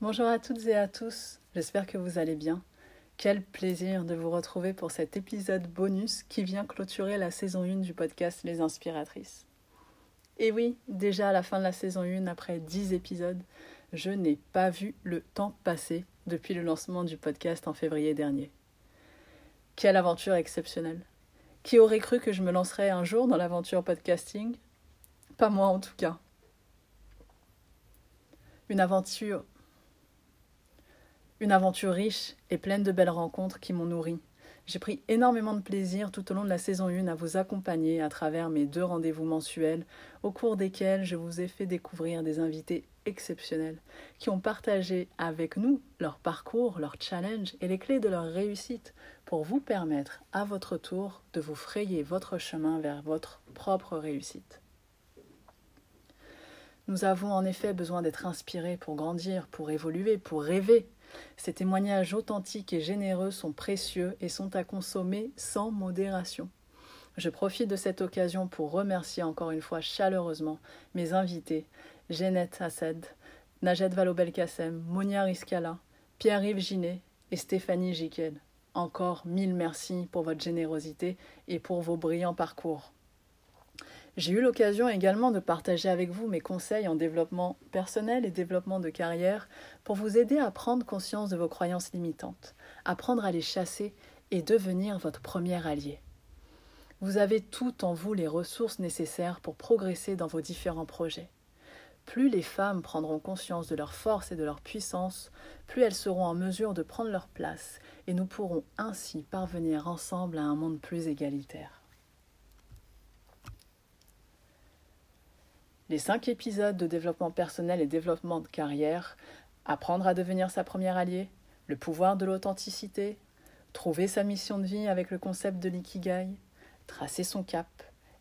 Bonjour à toutes et à tous, j'espère que vous allez bien. Quel plaisir de vous retrouver pour cet épisode bonus qui vient clôturer la saison 1 du podcast Les Inspiratrices. Et oui, déjà à la fin de la saison 1, après 10 épisodes, je n'ai pas vu le temps passer depuis le lancement du podcast en février dernier. Quelle aventure exceptionnelle. Qui aurait cru que je me lancerais un jour dans l'aventure podcasting? Pas moi en tout cas. Une aventure une aventure riche et pleine de belles rencontres qui m'ont nourri. J'ai pris énormément de plaisir tout au long de la saison 1 à vous accompagner à travers mes deux rendez-vous mensuels, au cours desquels je vous ai fait découvrir des invités exceptionnels qui ont partagé avec nous leur parcours, leurs challenges et les clés de leur réussite pour vous permettre à votre tour de vous frayer votre chemin vers votre propre réussite. Nous avons en effet besoin d'être inspirés pour grandir, pour évoluer, pour rêver, ces témoignages authentiques et généreux sont précieux et sont à consommer sans modération. Je profite de cette occasion pour remercier encore une fois chaleureusement mes invités, Jeannette Hassed, Najed Vallaud-Belkacem, Monia Riscala, Pierre-Yves Ginet et Stéphanie Jiquel. Encore mille merci pour votre générosité et pour vos brillants parcours. J'ai eu l'occasion également de partager avec vous mes conseils en développement personnel et développement de carrière pour vous aider à prendre conscience de vos croyances limitantes, apprendre à les chasser et devenir votre premier allié. Vous avez tout en vous les ressources nécessaires pour progresser dans vos différents projets. Plus les femmes prendront conscience de leur force et de leur puissance, plus elles seront en mesure de prendre leur place et nous pourrons ainsi parvenir ensemble à un monde plus égalitaire. Les cinq épisodes de développement personnel et développement de carrière, apprendre à devenir sa première alliée, le pouvoir de l'authenticité, trouver sa mission de vie avec le concept de l'ikigai, tracer son cap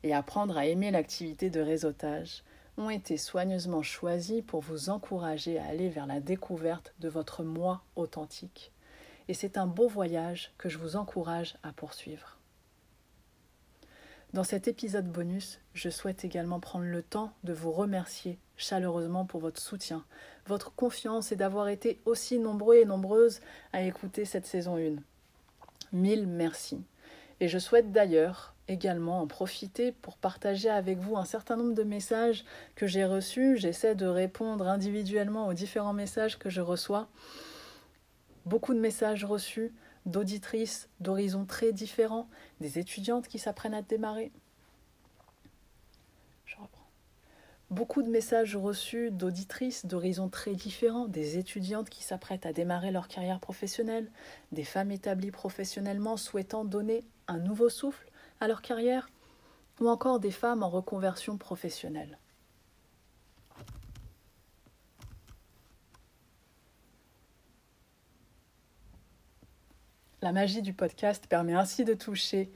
et apprendre à aimer l'activité de réseautage ont été soigneusement choisis pour vous encourager à aller vers la découverte de votre moi authentique. Et c'est un beau voyage que je vous encourage à poursuivre. Dans cet épisode bonus, je souhaite également prendre le temps de vous remercier chaleureusement pour votre soutien, votre confiance et d'avoir été aussi nombreux et nombreuses à écouter cette saison 1. Mille merci. Et je souhaite d'ailleurs également en profiter pour partager avec vous un certain nombre de messages que j'ai reçus. J'essaie de répondre individuellement aux différents messages que je reçois. Beaucoup de messages reçus d'auditrices d'horizons très différents, des étudiantes qui s'apprennent à démarrer. Je reprends. Beaucoup de messages reçus d'auditrices d'horizons très différents, des étudiantes qui s'apprêtent à démarrer leur carrière professionnelle, des femmes établies professionnellement souhaitant donner un nouveau souffle à leur carrière, ou encore des femmes en reconversion professionnelle. La magie du podcast permet ainsi de toucher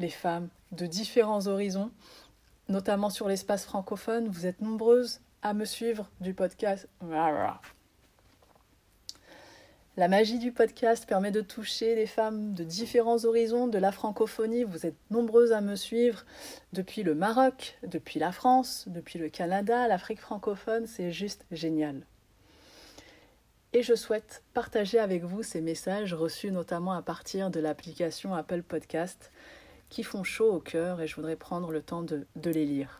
les femmes de différents horizons, notamment sur l'espace francophone. Vous êtes nombreuses à me suivre du podcast. La magie du podcast permet de toucher les femmes de différents horizons de la francophonie. Vous êtes nombreuses à me suivre depuis le Maroc, depuis la France, depuis le Canada, l'Afrique francophone. C'est juste génial et je souhaite partager avec vous ces messages reçus notamment à partir de l'application Apple Podcast qui font chaud au cœur et je voudrais prendre le temps de, les lire.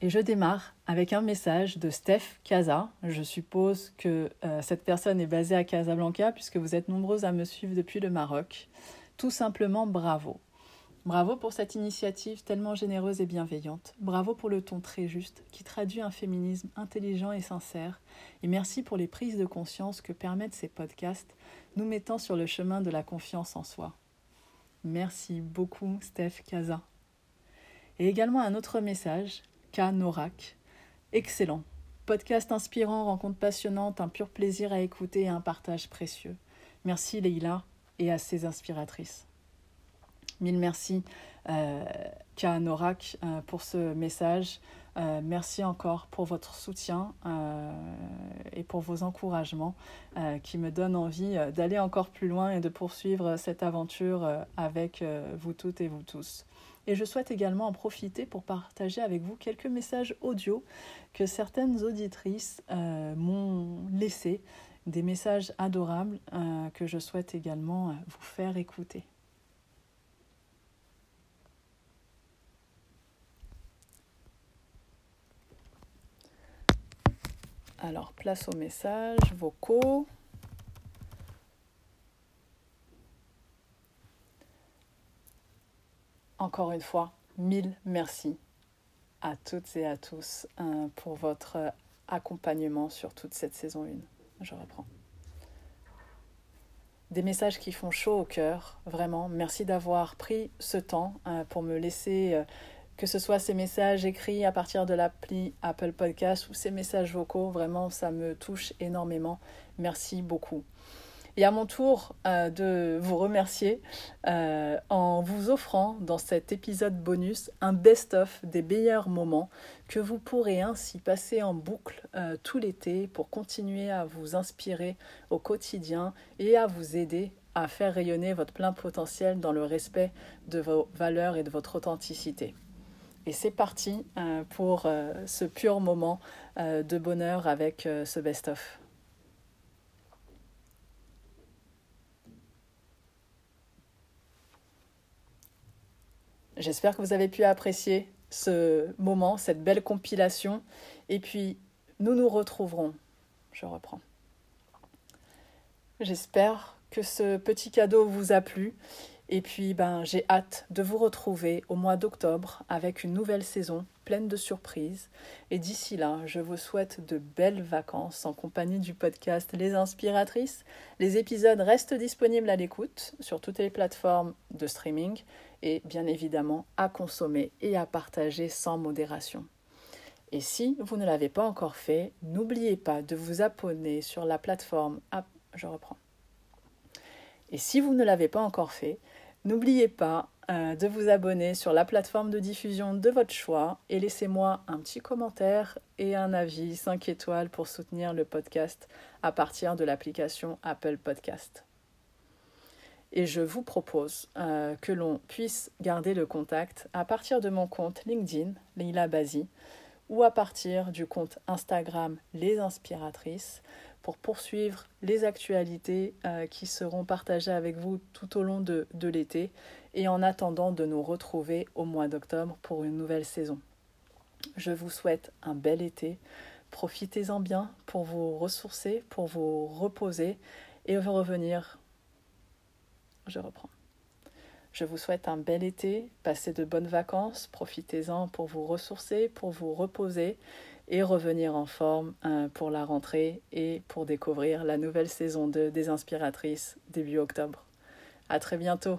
Et je démarre avec un message de Steph Casa. Je suppose que euh, cette personne est basée à Casablanca puisque vous êtes nombreux à me suivre depuis le Maroc. Tout simplement bravo. Bravo pour cette initiative tellement généreuse et bienveillante. Bravo pour le ton très juste qui traduit un féminisme intelligent et sincère. Et merci pour les prises de conscience que permettent ces podcasts, nous mettant sur le chemin de la confiance en soi. Merci beaucoup, Steph Casa. Et également un autre message, K. Norak. Excellent. Podcast inspirant, rencontre passionnante, un pur plaisir à écouter et un partage précieux. Merci Leïla et à ses inspiratrices. Mille merci, euh, Norak, euh, pour ce message. Euh, merci encore pour votre soutien euh, et pour vos encouragements qui me donnent envie d'aller encore plus loin et de poursuivre cette aventure avec vous toutes et vous tous. Et je souhaite également en profiter pour partager avec vous quelques messages audio que certaines auditrices m'ont laissés, des messages adorables que je souhaite également vous faire écouter. Alors, place aux messages vocaux. Encore une fois, mille merci à toutes et à tous hein, pour votre accompagnement sur toute cette saison 1. Je reprends. Des messages qui font chaud au cœur, vraiment. Merci d'avoir pris ce temps hein, pour me laisser euh, que ce soit ces messages écrits à partir de l'appli Apple Podcast ou ces messages vocaux, vraiment, ça me touche énormément. Merci beaucoup. Et à mon tour euh, de vous remercier euh, en vous offrant dans cet épisode bonus un best-of des meilleurs moments que vous pourrez ainsi passer en boucle euh, tout l'été pour continuer à vous inspirer au quotidien et à vous aider à faire rayonner votre plein potentiel dans le respect de vos valeurs et de votre authenticité. Et c'est parti euh, pour euh, ce pur moment euh, de bonheur avec ce best-of. J'espère que vous avez pu apprécier ce moment, cette belle compilation. Et puis, nous nous retrouverons. Je reprends. J'espère que ce petit cadeau vous a plu et puis, ben, j'ai hâte de vous retrouver au mois d'octobre avec une nouvelle saison pleine de surprises. Et d'ici là, je vous souhaite de belles vacances en compagnie du podcast Les Inspiratrices. Les épisodes restent disponibles à l'écoute sur toutes les plateformes de streaming et bien évidemment à consommer et à partager sans modération. Et si vous ne l'avez pas encore fait, n'oubliez pas de vous abonner sur la plateforme. je reprends. Et si vous ne l'avez pas encore fait, N'oubliez pas euh, de vous abonner sur la plateforme de diffusion de votre choix et laissez-moi un petit commentaire et un avis 5 étoiles pour soutenir le podcast à partir de l'application Apple Podcast. Et je vous propose euh, que l'on puisse garder le contact à partir de mon compte LinkedIn, Leila Bazi, ou à partir du compte Instagram Les Inspiratrices pour poursuivre les actualités euh, qui seront partagées avec vous tout au long de, de l'été et en attendant de nous retrouver au mois d'octobre pour une nouvelle saison. Je vous souhaite un bel été. Profitez-en bien pour vous ressourcer, pour vous reposer et revenir. Je reprends. Je vous souhaite un bel été, passez de bonnes vacances, profitez-en pour vous ressourcer, pour vous reposer et revenir en forme euh, pour la rentrée et pour découvrir la nouvelle saison 2 des Inspiratrices début octobre. À très bientôt!